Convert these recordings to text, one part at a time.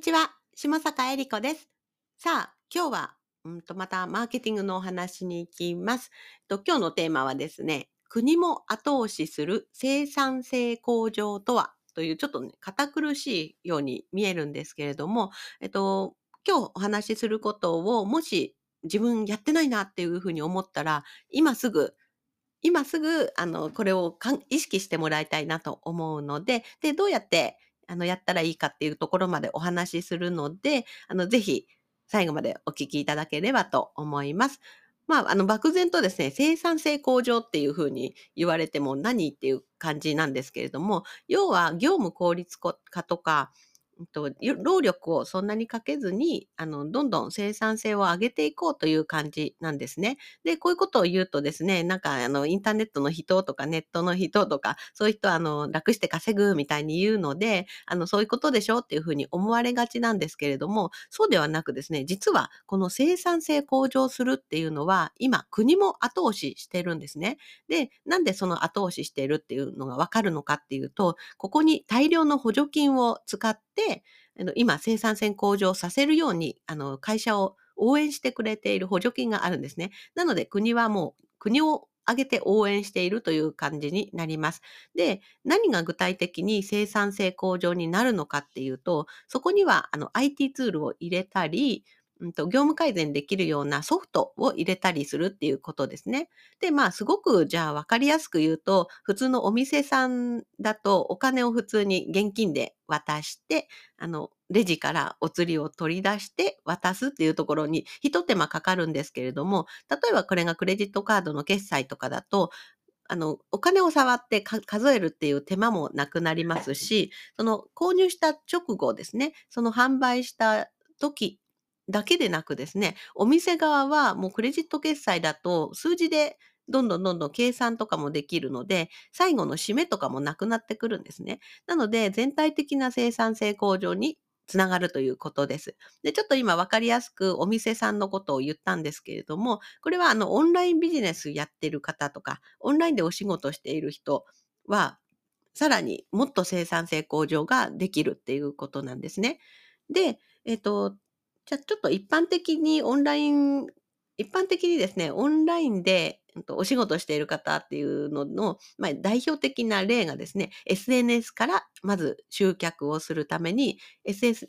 にちは、下坂恵理子です。さあ、今日は、うんとまたマーケティングのお話に行きます。と今日のテーマはですね、国も後押しする生産性向上とは？というちょっとね、堅苦しいように見えるんですけれども、えっと、今日お話しすることをもし自分やってないなっていうふうに思ったら、今すぐ今すぐ、あの、これをかん意識してもらいたいなと思うので、で、どうやって、あの、やったらいいかっていうところまでお話しするので、あの、ぜひ、最後までお聞きいただければと思います。まあ、あの、漠然とですね、生産性向上っていうふうに言われても何っていう感じなんですけれども、要は業務効率化とか、と労力をそんなにかけずに、あの、どんどん生産性を上げていこうという感じなんですね。で、こういうことを言うとですね、なんか、あの、インターネットの人とかネットの人とか、そういう人は、あの、楽して稼ぐみたいに言うので、あの、そういうことでしょっていうふうに思われがちなんですけれども、そうではなくですね、実は、この生産性向上するっていうのは、今、国も後押ししてるんですね。で、なんでその後押ししてるっていうのがわかるのかっていうと、ここに大量の補助金を使って、あの今生産性向上させるようにあの会社を応援してくれている補助金があるんですね。なので国はもう国を挙げて応援しているという感じになります。で、何が具体的に生産性向上になるのかっていうと、そこにはあの IT ツールを入れたり、うんと、業務改善できるようなソフトを入れたりするっていうことですね。で、まあ、すごくじゃあ分かりやすく言うと、普通のお店さんだとお金を普通に現金で渡して、あの、レジからお釣りを取り出して渡すっていうところに一手間かかるんですけれども、例えばこれがクレジットカードの決済とかだと、あの、お金を触って数えるっていう手間もなくなりますし、その購入した直後ですね、その販売した時だけでなくですね、お店側はもうクレジット決済だと数字でどんどんどんどん計算とかもできるので、最後の締めとかもなくなってくるんですね。なので、全体的な生産性向上につながるということです。で、ちょっと今分かりやすくお店さんのことを言ったんですけれども、これはあのオンラインビジネスやってる方とか、オンラインでお仕事している人は、さらにもっと生産性向上ができるっていうことなんですね。で、えっ、と、じゃあちょっと一般的にオンライン、一般的にですね、オンラインでお仕事している方っていうのの、まあ、代表的な例がですね、SNS からまず集客をするために、SS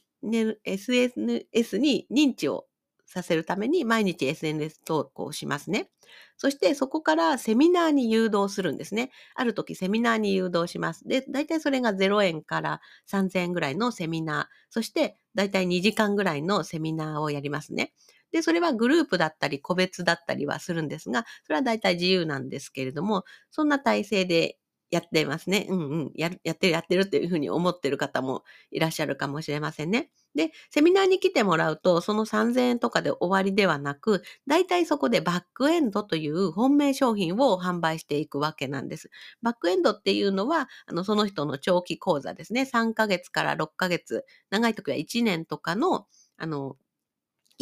SNS に認知をさせるために毎日 SNS 投稿しますね。そしてそこからセミナーに誘導するんですね。ある時セミナーに誘導します。で、大体それが0円から3000円ぐらいのセミナー。そして大体2時間ぐらいのセミナーをやりますね。で、それはグループだったり個別だったりはするんですが、それは大体自由なんですけれども、そんな体制でやってますね。うんうん。ややってる、やってるっていうふうに思ってる方もいらっしゃるかもしれませんね。で、セミナーに来てもらうと、その3000円とかで終わりではなく、大体そこでバックエンドという本命商品を販売していくわけなんです。バックエンドっていうのは、あの、その人の長期講座ですね。3ヶ月から6ヶ月、長い時は1年とかの、あの、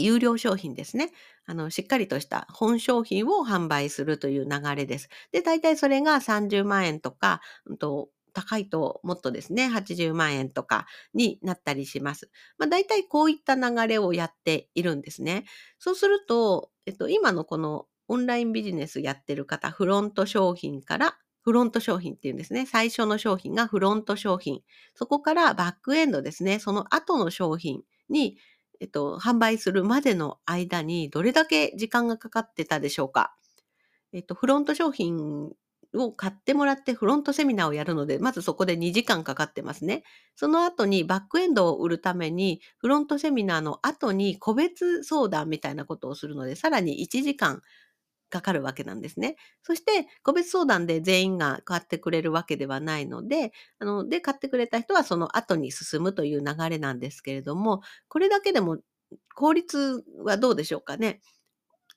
有料商品ですね。あの、しっかりとした本商品を販売するという流れです。で、大体それが30万円とか、うんと高いともっとですね、80万円とかになったりします。まあ、大体こういった流れをやっているんですね。そうすると、えっと、今のこのオンラインビジネスやってる方、フロント商品からフロント商品っていうんですね。最初の商品がフロント商品。そこからバックエンドですね。その後の商品にえっと、販売するまでの間にどれだけ時間がかかってたでしょうか。えっと、フロント商品を買ってもらってフロントセミナーをやるので、まずそこで2時間かかってますね。その後にバックエンドを売るために、フロントセミナーの後に個別相談みたいなことをするので、さらに1時間かかるわけなんですね。そして、個別相談で全員が買ってくれるわけではないので、あの、で、買ってくれた人はその後に進むという流れなんですけれども、これだけでも効率はどうでしょうかね。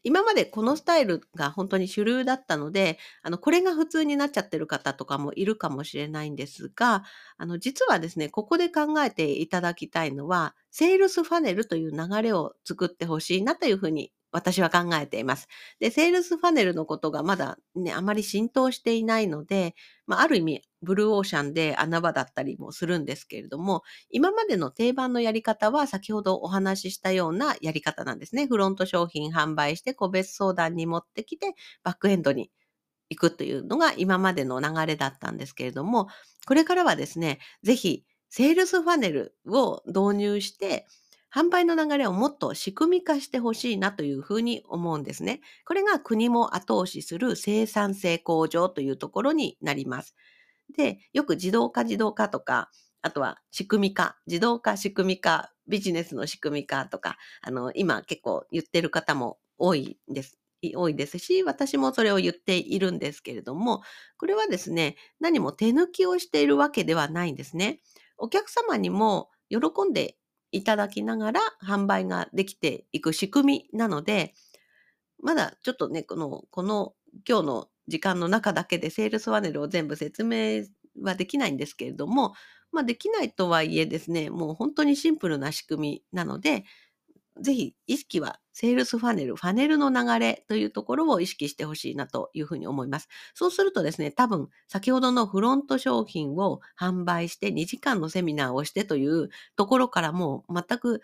今までこのスタイルが本当に主流だったので、あの、これが普通になっちゃってる方とかもいるかもしれないんですが、あの、実はですね、ここで考えていただきたいのは、セールスファネルという流れを作ってほしいなというふうに私は考えています。で、セールスファネルのことがまだね、あまり浸透していないので、まあ、ある意味、ブルーオーシャンで穴場だったりもするんですけれども、今までの定番のやり方は先ほどお話ししたようなやり方なんですね。フロント商品販売して個別相談に持ってきて、バックエンドに行くというのが今までの流れだったんですけれども、これからはですね、ぜひ、セールスファネルを導入して、販売の流れをもっと仕組み化してほしいなというふうに思うんですね。これが国も後押しする生産性向上というところになります。で、よく自動化自動化とか、あとは仕組み化、自動化仕組み化、ビジネスの仕組み化とか、あの、今結構言ってる方も多いです。多いですし、私もそれを言っているんですけれども、これはですね、何も手抜きをしているわけではないんですね。お客様にも喜んでいただきながら販売ができていく仕組みなので、まだちょっとね、この、この今日の時間の中だけでセールスワネルを全部説明はできないんですけれども、まあできないとはいえですね、もう本当にシンプルな仕組みなので、ぜひ意識はセールスファネル、ファネルの流れというところを意識してほしいなというふうに思います。そうするとですね、多分先ほどのフロント商品を販売して2時間のセミナーをしてというところからもう全く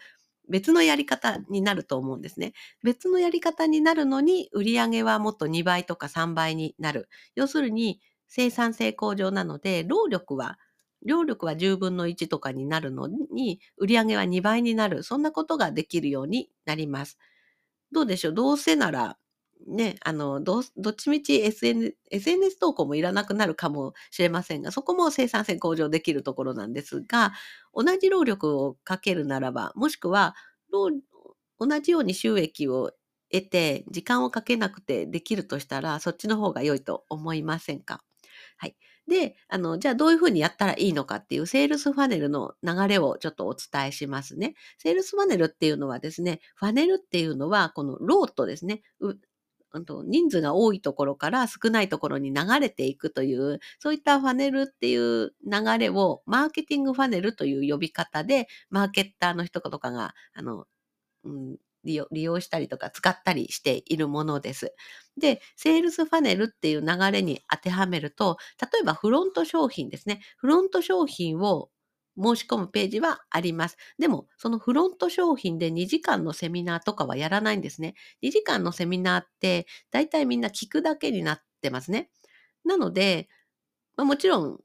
別のやり方になると思うんですね。別のやり方になるのに売り上げはもっと2倍とか3倍になる。要するに生産性向上なので労力は労力は10分の1とかになるのに、売り上げは2倍になる。そんなことができるようになります。どうでしょう？どうせなら、ね、あの、どどっちみち SN SNS 投稿もいらなくなるかもしれませんが、そこも生産性向上できるところなんですが、同じ労力をかけるならば、もしくは、同じように収益を得て、時間をかけなくてできるとしたら、そっちの方が良いと思いませんか？はい。で、あの、じゃあどういうふうにやったらいいのかっていうセールスファネルの流れをちょっとお伝えしますね。セールスファネルっていうのはですね、ファネルっていうのはこのロートですね。人数が多いところから少ないところに流れていくという、そういったファネルっていう流れをマーケティングファネルという呼び方で、マーケッターの人とかが、あの、うん、利用利用したりとか使ったりしているものです。で、セールスファネルっていう流れに当てはめると、例えばフロント商品ですね。フロント商品を申し込むページはあります。でも、そのフロント商品で2時間のセミナーとかはやらないんですね。2時間のセミナーって、だいたいみんな聞くだけになってますね。なので、まあ、もちろん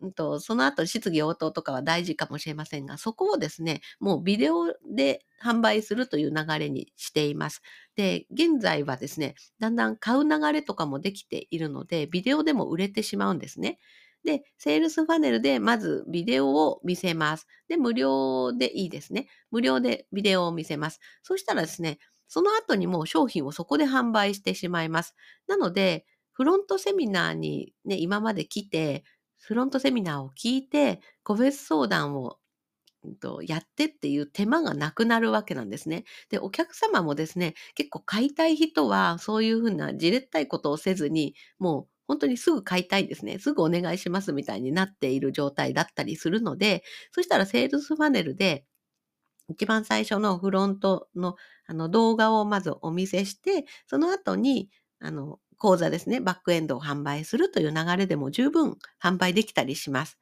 うんと、その後質疑応答とかは大事かもしれませんが、そこをですね、もうビデオで販売するという流れにしています。で、現在はですね、だんだん買う流れとかもできているので、ビデオでも売れてしまうんですね。で、セールスファネルでまずビデオを見せます。で、無料でいいですね。無料でビデオを見せます。そしたらですね、その後にもう商品をそこで販売してしまいます。なので、フロントセミナーにね、今まで来て、フロントセミナーを聞いて、個別相談をやってっていう手間がなくなるわけなんですね。で、お客様もですね、結構買いたい人はそういうふうなじれったいことをせずに、もう本当にすぐ買いたいですね。すぐお願いしますみたいになっている状態だったりするので、そしたらセールスパネルで一番最初のフロントのあの動画をまずお見せして、その後にあの講座ですね、バックエンドを販売するという流れでも十分販売できたりします。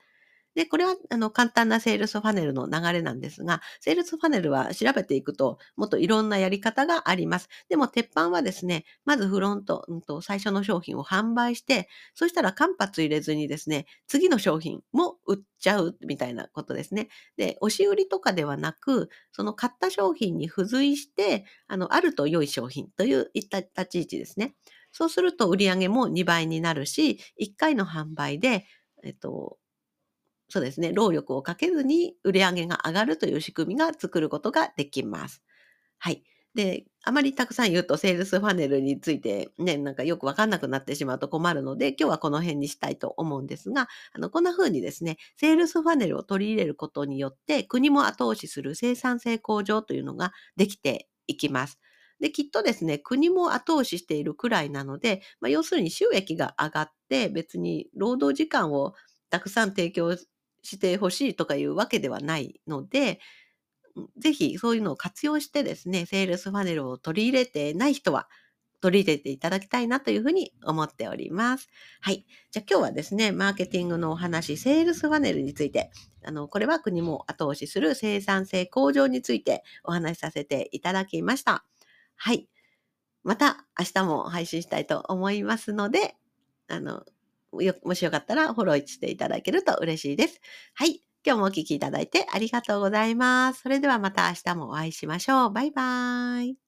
で、これはあの簡単なセールスファネルの流れなんですが、セールスファネルは調べていくと、もっといろんなやり方があります。でも、鉄板はですね、まずフロント、うん、と最初の商品を販売して、そしたら間髪入れずにですね、次の商品も売っちゃうみたいなことですね。で、押し売りとかではなく、その買った商品に付随して、あの、あると良い商品という立ち位置ですね。そうすると売上も2倍になるし、1回の販売で、えっと、そうですね、労力をかけずに売り上げが上がるという仕組みが作ることができます。はい。で、あまりたくさん言うとセールスファネルについてね、なんかよくわかんなくなってしまうと困るので、今日はこの辺にしたいと思うんですが、あの、こんな風にですね、セールスファネルを取り入れることによって国も後押しする生産性向上というのができていきます。で、きっとですね、国も後押ししているくらいなので、まあ、要するに収益が上がって別に労働時間をたくさん提供してほしいとかいうわけではないので、ぜひそういうのを活用してですね、セールスファネルを取り入れてない人は、取り入れていただきたいなというふうに思っております。はい。じゃあ今日はですね、マーケティングのお話、セールスファネルについて、あの、これは国も後押しする生産性向上についてお話しさせていただきました。はい。また明日も配信したいと思いますので、あの、よもしよかったらフォローしていただけると嬉しいです。はい。今日もお聴きいただいてありがとうございます。それではまた明日もお会いしましょう。バイバーイ。